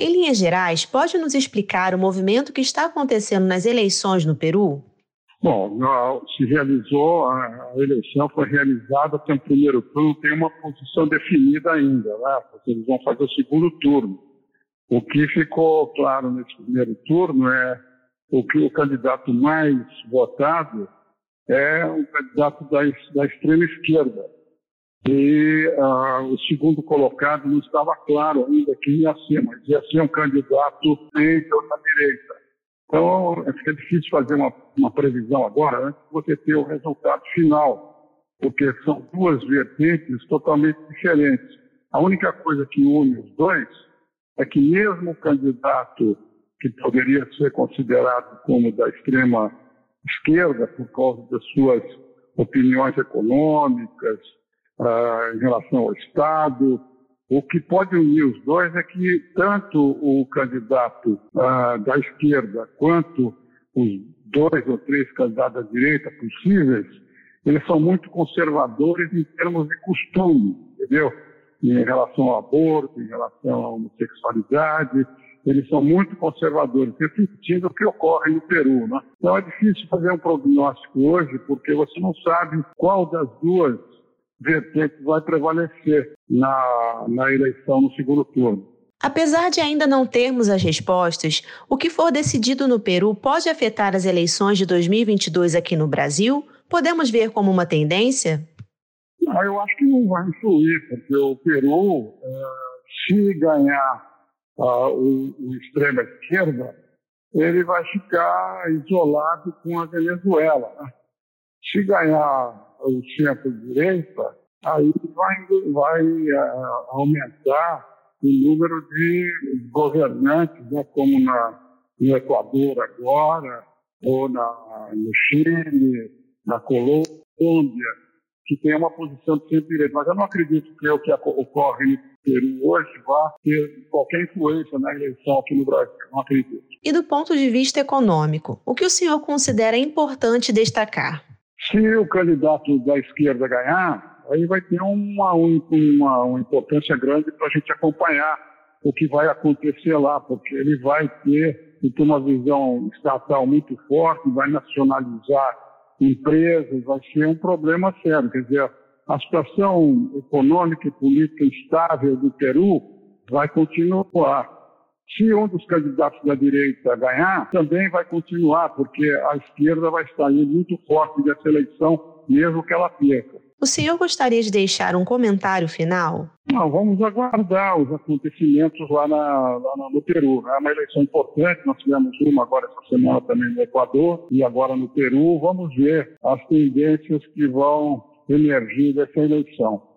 Em linhas gerais, pode nos explicar o movimento que está acontecendo nas eleições no Peru? Bom, se realizou, a eleição foi realizada, tem o primeiro turno, tem uma posição definida ainda, né? porque eles vão fazer o segundo turno. O que ficou claro nesse primeiro turno é o que o candidato mais votado é um candidato da, da extrema esquerda. E uh, o segundo colocado não estava claro ainda quem ia ser, mas ia ser um candidato dentro da direita. Então, fica difícil fazer uma, uma previsão agora, antes de você ter o resultado final, porque são duas vertentes totalmente diferentes. A única coisa que une os dois é que mesmo o candidato que poderia ser considerado como da extrema esquerda por causa das suas opiniões econômicas uh, em relação ao Estado, o que pode unir os dois é que tanto o candidato uh, da esquerda quanto os dois ou três candidatos da direita possíveis, eles são muito conservadores em termos de costume, entendeu? Em relação ao aborto, em relação à homossexualidade, eles são muito conservadores, repetindo o que ocorre no Peru. Né? Então é difícil fazer um prognóstico hoje, porque você não sabe qual das duas vertentes vai prevalecer na, na eleição no segundo turno. Apesar de ainda não termos as respostas, o que for decidido no Peru pode afetar as eleições de 2022 aqui no Brasil? Podemos ver como uma tendência? Não, eu acho que não vai influir, porque o Peru, é, se ganhar o, o extrema esquerda, ele vai ficar isolado com a Venezuela. Né? Se ganhar o centro-direita, aí vai, vai uh, aumentar o número de governantes, né, como na, no Equador agora, ou na, no Chile, na Colômbia, que tem uma posição de centro-direita. Mas eu não acredito que o que ocorre no Peru hoje vá ter qualquer influência na eleição aqui no Brasil. Não acredito. E do ponto de vista econômico, o que o senhor considera importante destacar? Se o candidato da esquerda ganhar, aí vai ter uma, uma, uma importância grande para a gente acompanhar o que vai acontecer lá, porque ele vai ter, ter uma visão estatal muito forte, vai nacionalizar empresas, vai ser um problema sério. Quer dizer, a situação econômica e política instável do Peru vai continuar. Se um dos candidatos da direita ganhar, também vai continuar, porque a esquerda vai estar muito forte nessa eleição, mesmo que ela perca. O senhor gostaria de deixar um comentário final? Não, vamos aguardar os acontecimentos lá, na, lá no Peru. É uma eleição importante, nós tivemos uma agora essa semana também no Equador e agora no Peru. Vamos ver as tendências que vão emergir dessa eleição.